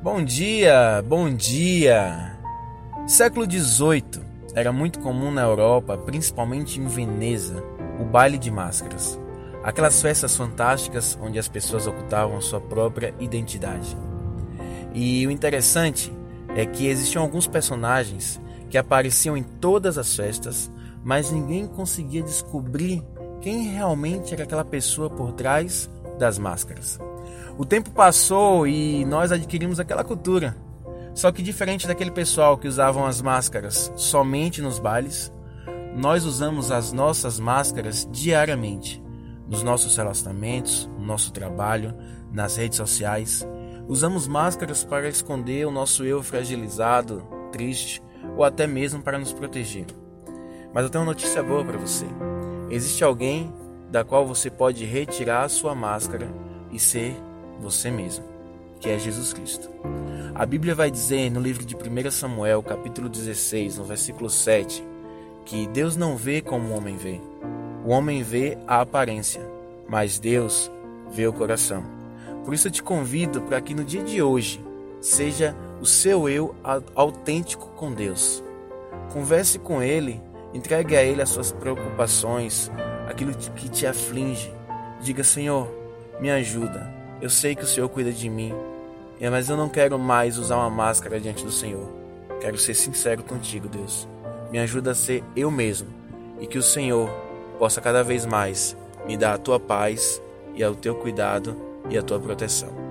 Bom dia, bom dia. Século XVIII era muito comum na Europa, principalmente em Veneza, o baile de máscaras. Aquelas festas fantásticas onde as pessoas ocultavam sua própria identidade. E o interessante é que existiam alguns personagens que apareciam em todas as festas, mas ninguém conseguia descobrir quem realmente era aquela pessoa por trás das máscaras. O tempo passou e nós adquirimos aquela cultura. Só que diferente daquele pessoal que usavam as máscaras somente nos bailes, nós usamos as nossas máscaras diariamente, nos nossos relacionamentos, no nosso trabalho, nas redes sociais. Usamos máscaras para esconder o nosso eu fragilizado, triste ou até mesmo para nos proteger. Mas eu tenho uma notícia boa para você. Existe alguém da qual você pode retirar a sua máscara e ser você mesmo, que é Jesus Cristo. A Bíblia vai dizer no livro de 1 Samuel, capítulo 16, no versículo 7, que Deus não vê como o homem vê. O homem vê a aparência, mas Deus vê o coração. Por isso eu te convido para que no dia de hoje seja o seu eu autêntico com Deus. Converse com Ele, entregue a Ele as suas preocupações, aquilo que te aflige. Diga, Senhor, me ajuda eu sei que o Senhor cuida de mim, mas eu não quero mais usar uma máscara diante do Senhor. Quero ser sincero contigo, Deus. Me ajuda a ser eu mesmo e que o Senhor possa cada vez mais me dar a tua paz e o teu cuidado e a tua proteção.